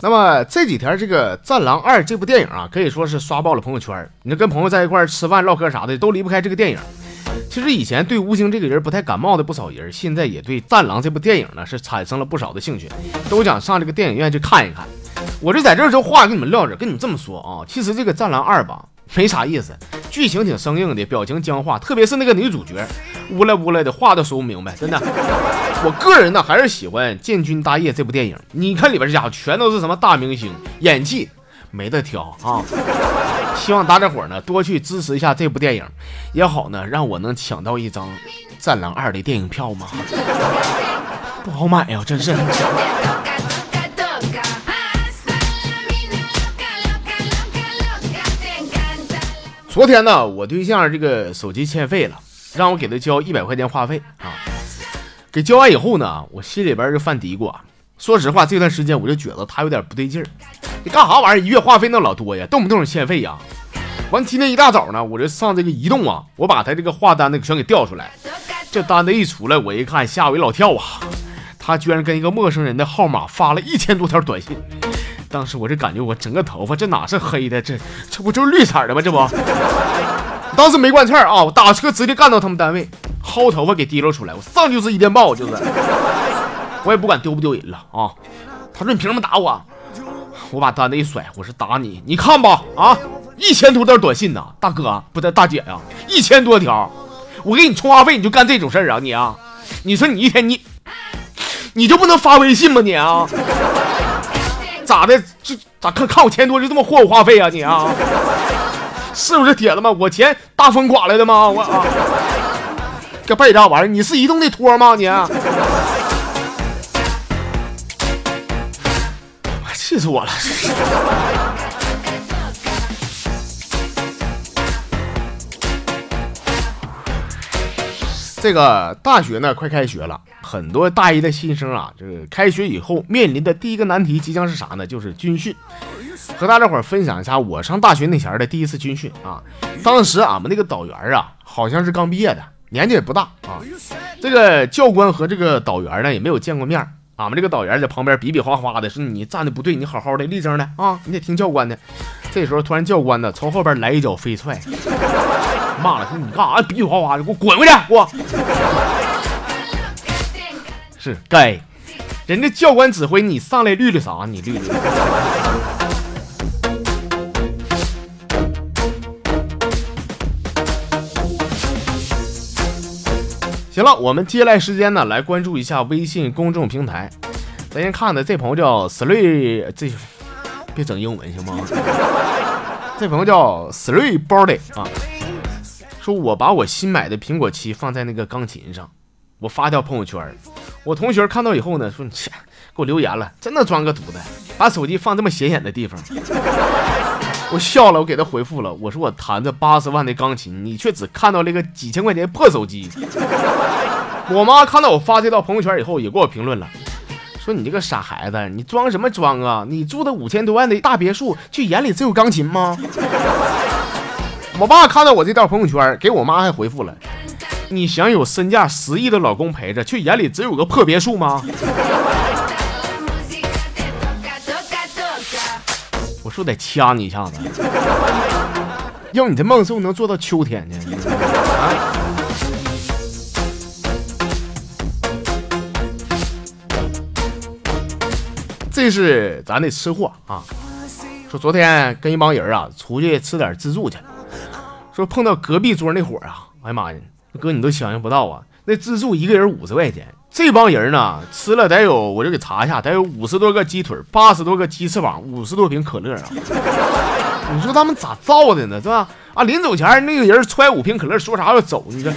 那么这几天这个《战狼二》这部电影啊，可以说是刷爆了朋友圈。你跟朋友在一块吃饭唠嗑啥的，都离不开这个电影。其实以前对吴京这个人不太感冒的不少人，现在也对《战狼》这部电影呢是产生了不少的兴趣，都想上这个电影院去看一看。我这在这儿这话跟你们撂着，跟你们这么说啊，其实这个《战狼二》吧没啥意思，剧情挺生硬的，表情僵化，特别是那个女主角，乌来乌来的，话都说不明白，真的。我个人呢还是喜欢《建军大业》这部电影，你看里边这家伙全都是什么大明星，演技没得挑啊。希望大家伙呢多去支持一下这部电影，也好呢让我能抢到一张《战狼二》的电影票吗？不好买呀，真是。昨天呢，我对象这个手机欠费了，让我给他交一百块钱话费啊。给交完以后呢，我心里边就犯嘀咕啊。说实话，这段时间我就觉得他有点不对劲儿。你干啥玩意儿？一月话费那老多呀，动不动就欠费呀。完，今天一大早呢，我就上这个移动啊，我把他这个话单子全给调出来。这单子一出来，我一看，吓我一老跳啊！他居然跟一个陌生人的号码发了一千多条短信。当时我就感觉我整个头发这哪是黑的，这这不就是绿色的吗？这不，当时没惯刺儿啊，我打车直接干到他们单位，薅头发给提溜出来，我上就是一电报，就是，我也不管丢不丢人了啊。他说你凭什么打我？我把单子一甩，我说打你，你看吧啊，一千多条短信呐，大哥不对，大姐呀、一千多条，我给你充话费你就干这种事儿啊你啊？你说你一天你你就不能发微信吗你啊？咋的？这咋看看我钱多就这么霍我话费啊你啊？是不是铁子们？我钱大风刮来的吗？我啊，这败家玩意儿？你是移动的托吗你？气死我了！这个大学呢，快开学了，很多大一的新生啊，这个开学以后面临的第一个难题即将是啥呢？就是军训。和大家伙儿分享一下我上大学那前儿的第一次军训啊。当时俺们那个导员啊，好像是刚毕业的，年纪也不大啊。这个教官和这个导员呢也没有见过面，俺们这个导员在旁边比比划划的说：“你站的不对，你好好的立正的啊，你得听教官的。”这时候突然教官呢从后边来一脚飞踹，骂了说：“你干啥比比划划的？给我滚回去！给我！”是该，人家教官指挥你上来绿绿啥？你绿绿。行了，我们接下来时间呢，来关注一下微信公众平台。咱先看的这朋友叫 Sri，这别整英文行吗？这朋友叫 Sri Body 啊，说我把我新买的苹果七放在那个钢琴上，我发条朋友圈，我同学看到以后呢，说你切，给我留言了，真的装个犊子，把手机放这么显眼的地方。我笑了，我给他回复了，我说我弹着八十万的钢琴，你却只看到了一个几千块钱破手机。我妈看到我发这道朋友圈以后，也给我评论了，说你这个傻孩子，你装什么装啊？你住的五千多万的大别墅，就眼里只有钢琴吗？我爸看到我这条朋友圈，给我妈还回复了，你想有身价十亿的老公陪着，却眼里只有个破别墅吗. 我说得掐你一下子，要你的梦是不是能做到秋天呢？啊！这是咱的吃货啊，说昨天跟一帮人啊出去吃点自助去，说碰到隔壁桌那伙啊，哎呀妈呀，哥你都想象不到啊，那自助一个人五十块钱，这帮人呢吃了得有，我就给查一下，得有五十多个鸡腿，八十多个鸡翅膀，五十多瓶可乐啊。你说他们咋造的呢？是吧？啊，临走前那个人揣五瓶可乐，说啥要走，你这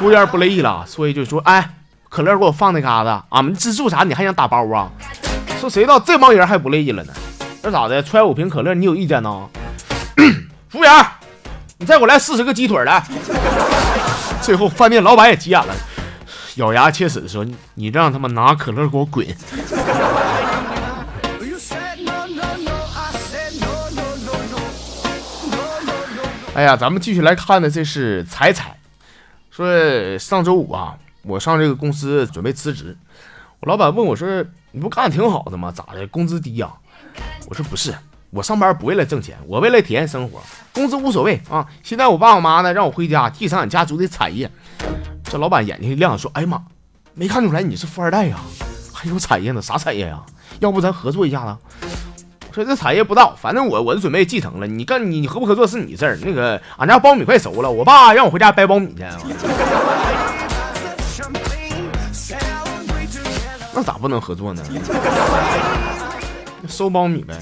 服务员不乐意了，说一句说，哎，可乐给我放那嘎达，俺们自助啥你还想打包啊？说谁知道这帮人还不乐意了呢？这咋的？揣五瓶可乐你有意见呢？服务员，再给我来四十个鸡腿来。最后饭店老板也急眼了，咬牙切齿地说：“你让他们拿可乐给我滚！”哎呀，咱们继续来看的，这是彩彩说，上周五啊，我上这个公司准备辞职，我老板问我说：“你不干的挺好的吗？咋的？工资低呀、我说：“不是，我上班不为了挣钱，我为了体验生活，工资无所谓啊。现在我爸我妈呢让我回家继承俺家族的产业。”这老板眼睛一亮，说：“哎呀妈，没看出来你是富二代呀、还有产业呢？啥产业呀、要不咱合作一下子？”我说这产业不到，反正我我是准备继承了。你干你你合不合作是你事儿。那个俺家苞米快熟了，我爸让我回家掰苞米去。啊 那咋不能合作呢？收苞米呗。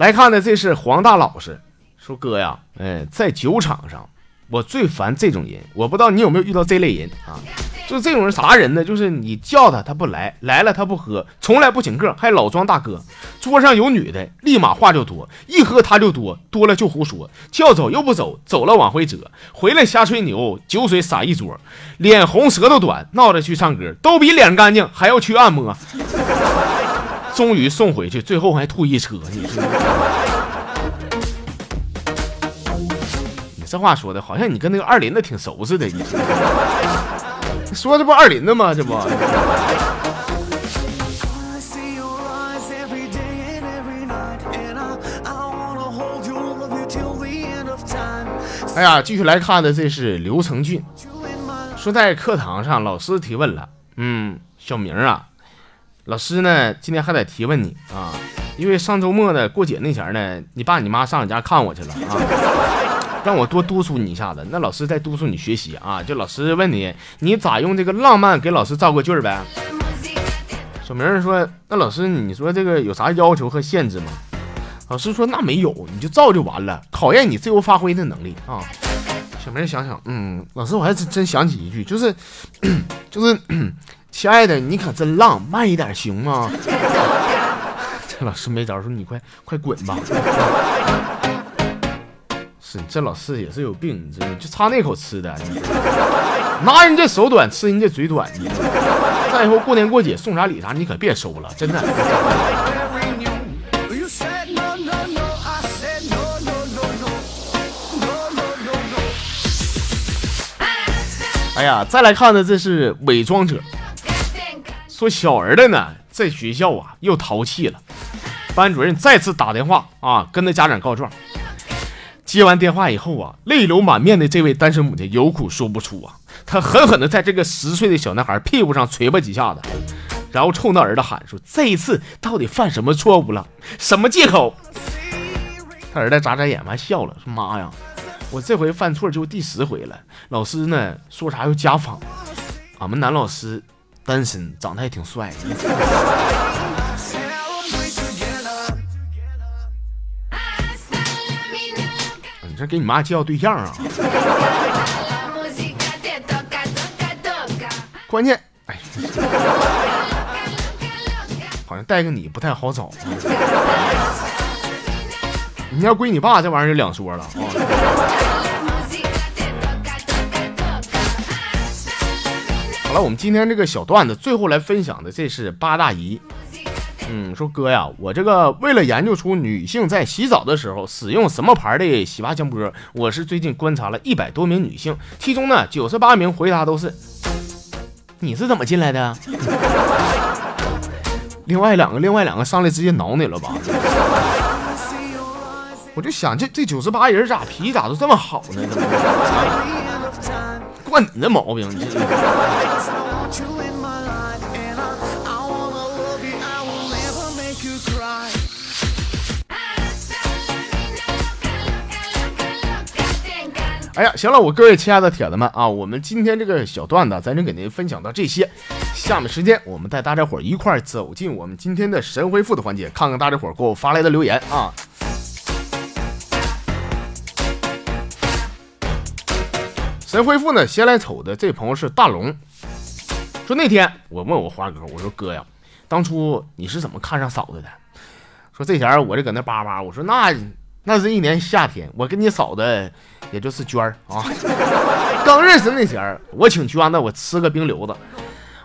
来看的这是黄大老师说哥呀，哎，在酒场上我最烦这种人，我不知道你有没有遇到这类人啊？就这种人啥人呢？就是你叫他他不来，来了他不喝，从来不请客，还老装大哥。桌上有女的，立马话就多，一喝他就多，多了就胡说，叫走又不走，走了往回折，回来瞎吹牛，酒水洒一桌，脸红舌头短，闹着去唱歌，都比脸干净，还要去按摩。终于送回去，最后还吐一车，你说。你这话说的好像你跟那个二林子挺熟似的，你说这不二林子吗？这不，哎呀，继续来看的这是刘成俊，说在课堂上老师提问了，嗯，小明啊，老师呢今天还得提问你啊，因为上周末呢过节那前儿呢，你爸你妈上你家看我去了啊。让我多督促你一下子，那老师再督促你学习啊！就老师问你，你咋用这个浪漫给老师造个句儿呗？小明说：“那老师，你说这个有啥要求和限制吗？”老师说：“那没有，你就造就完了，考验你自由发挥的能力啊。”小明想想，嗯，老师，我还真真想起一句，就是，就是，亲爱的，你可真浪，慢一点行吗？这老师没招，说你快快滚吧。是，这老师也是有病，你知道吗？就差那口吃的，你拿人家手短，吃人家嘴短，你？再以后过年过节送啥礼啥，你可别收了，真的。哎呀，再来看的这是伪装者，说小儿子呢在学校啊又淘气了，班主任再次打电话啊跟他家长告状。接完电话以后啊，泪流满面的这位单身母亲有苦说不出啊，她狠狠的在这个十岁的小男孩屁股上捶吧几下子，然后冲他儿子喊说：“这一次到底犯什么错误了？什么借口？”他儿子眨眨眼完笑了，说：“妈呀，我这回犯错就第十回了。老师呢说啥要家访，俺们男老师单身，长得还挺帅的。你这给你妈介绍对象啊？关键，哎，好像带个你不太好找。你要归你爸，这玩意儿就两说了啊。好了，我们今天这个小段子最后来分享的，这是八大姨。嗯，说哥呀，我这个为了研究出女性在洗澡的时候使用什么牌的洗发香波，我是最近观察了一百多名女性，其中呢九十八名回答都是你是怎么进来的？另外两个，另外两个上来直接挠你了吧？我就想这这九十八人咋脾气咋都这么好呢？惯你那毛病，你！哎呀，行了，我各位亲爱的铁子们啊，我们今天这个小段子，咱就给您分享到这些。下面时间，我们带大家伙儿一块走进我们今天的神回复的环节，看看大家伙儿给我发来的留言啊。神回复呢，先来瞅的这朋友是大龙，说那天我问我花哥，我说哥呀，当初你是怎么看上嫂子的？说这前儿我就搁那叭叭，我说那那是一年夏天，我跟你嫂子也就是娟儿啊，刚认识那前儿，我请娟子我吃个冰溜子，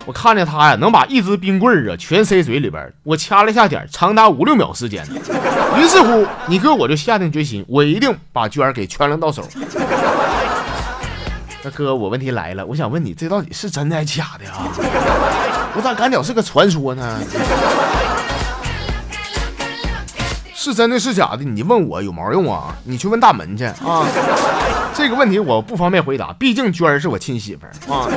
我看见他呀，能把一支冰棍儿啊全塞嘴里边。我掐了一下点，长达五六秒时间。于是乎，你哥我就下定决心，我一定把娟儿给圈了到手。那哥，我问题来了，我想问你，这到底是真的还是假的呀？我咋感觉是个传说呢？是真的是假的？你问我有毛用啊？你去问大门去啊！这个问题我不方便回答，毕竟娟儿是我亲媳妇儿啊。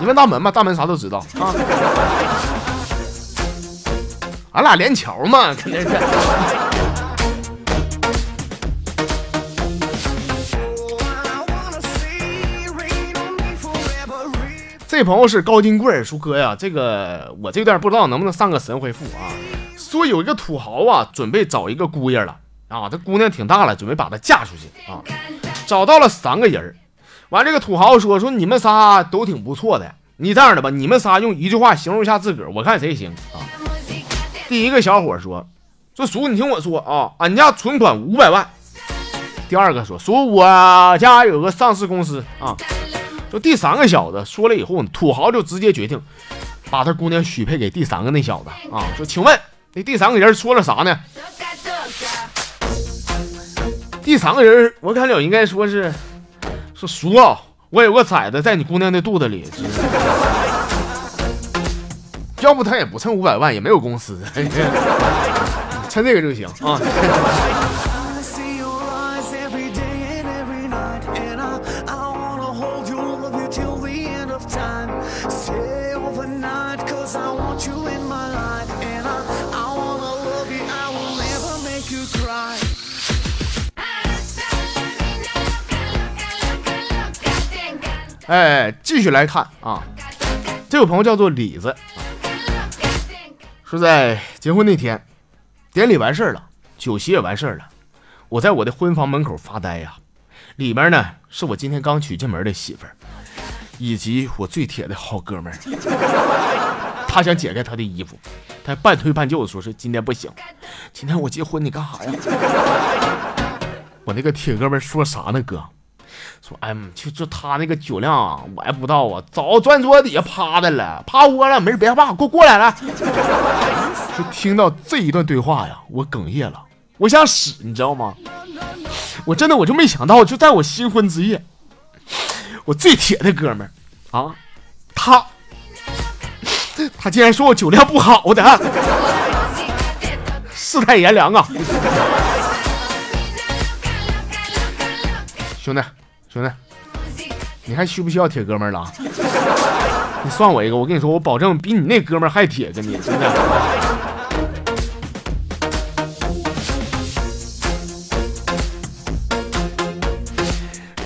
你问大门吧，大门啥都知道啊。俺俩连桥嘛，肯定是。这朋友是高金贵，说哥呀，这个我这段不知道能不能上个神回复啊？说有一个土豪啊，准备找一个姑爷了啊，这姑娘挺大了，准备把她嫁出去啊，找到了三个人完，这个土豪说说你们仨都挺不错的，你这样的吧，你们仨用一句话形容一下自个儿，我看谁行啊？第一个小伙说说叔，你听我说啊，俺家存款五百万。第二个说说我家有个上市公司啊。就第三个小子说了以后呢，土豪就直接决定把他姑娘许配给第三个那小子啊。说，请问那第三个人说了啥呢？第三个人我感觉应该说是说叔啊，我有个崽子在你姑娘的肚子里，要不他也不趁五百万，也没有公司，趁这个就行啊。哎，继续来看啊，这位朋友叫做李子，说在结婚那天，典礼完事儿了，酒席也完事儿了，我在我的婚房门口发呆呀、里面呢是我今天刚娶进门的媳妇儿，以及我最铁的好哥们儿。他想解开他的衣服，他半推半就的说是今天不行，今天我结婚，你干啥呀？我那个铁哥们儿说啥呢，哥？说，哎，就就他那个酒量啊，我还不知道啊，早钻桌底下趴的了，趴窝了，没事别害怕，给我过来了。就听到这一段对话呀，我哽咽了，我想死，你知道吗？我真的我就没想到，就在我新婚之夜，我最铁的哥们儿啊，他他竟然说我酒量不好的，世态炎凉啊！兄弟，兄弟，你还需不需要铁哥们了？你算我一个，我跟你说，我保证比你那哥们还铁，跟你真的。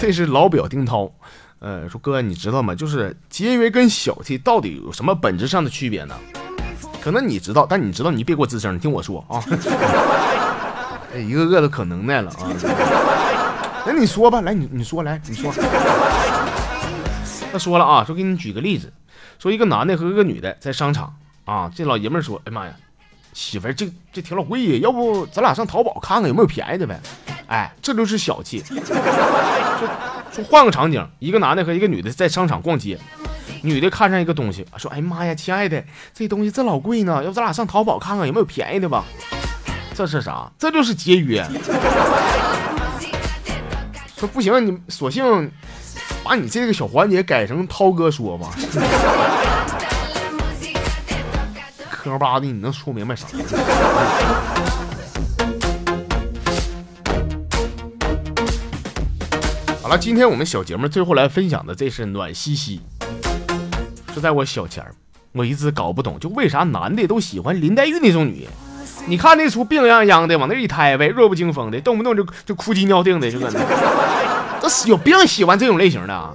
这是老表丁涛，呃，说哥，你知道吗？就是节约跟小气到底有什么本质上的区别呢？可能你知道，但你知道你别给我吱声，你听我说啊。一个个的可能耐了啊。那你说吧，来，你你说，来，你说。他说了啊，说给你举个例子，说一个男的和一个女的在商场啊，这老爷们说，哎妈呀，媳妇儿这这挺老贵呀，要不咱俩上淘宝看看有没有便宜的呗？哎，这就是小气。说说换个场景，一个男的和一个女的在商场逛街，女的看上一个东西，说，哎妈呀，亲爱的，这东西这老贵呢，要不咱俩上淘宝看看有没有便宜的吧？这是啥？这就是节约。说不行，你索性把你这个小环节改成涛哥说吧。磕巴的，你能说明白啥？好了，今天我们小节目最后来分享的，这是暖西西。说在我小前儿，我一直搞不懂，就为啥男的都喜欢林黛玉那种女人。你看那出病殃殃的，往那一抬呗，弱不禁风的，动不动就就哭鸡尿腚的，就搁那。有病喜欢这种类型的啊！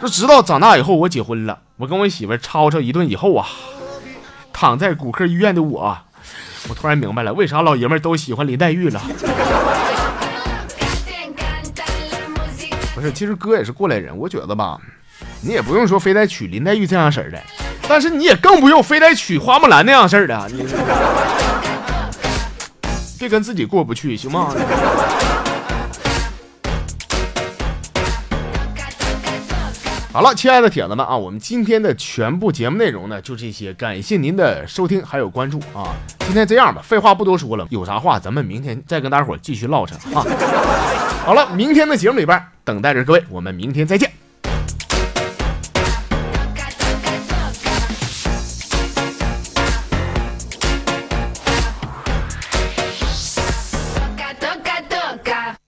就直到长大以后，我结婚了，我跟我媳妇吵吵一顿以后啊，躺在骨科医院的我，我突然明白了，为啥老爷们都喜欢林黛玉了。不是，其实哥也是过来人，我觉得吧，你也不用说非得娶林黛玉这样式儿的，但是你也更不用非得娶花木兰那样式儿的，你 别跟自己过不去，行吗？好了，亲爱的铁子们啊，我们今天的全部节目内容呢就这些，感谢您的收听还有关注啊。今天这样吧，废话不多说了，有啥话咱们明天再跟大伙儿继续唠扯啊。好了，明天的节目里边等待着各位，我们明天再见。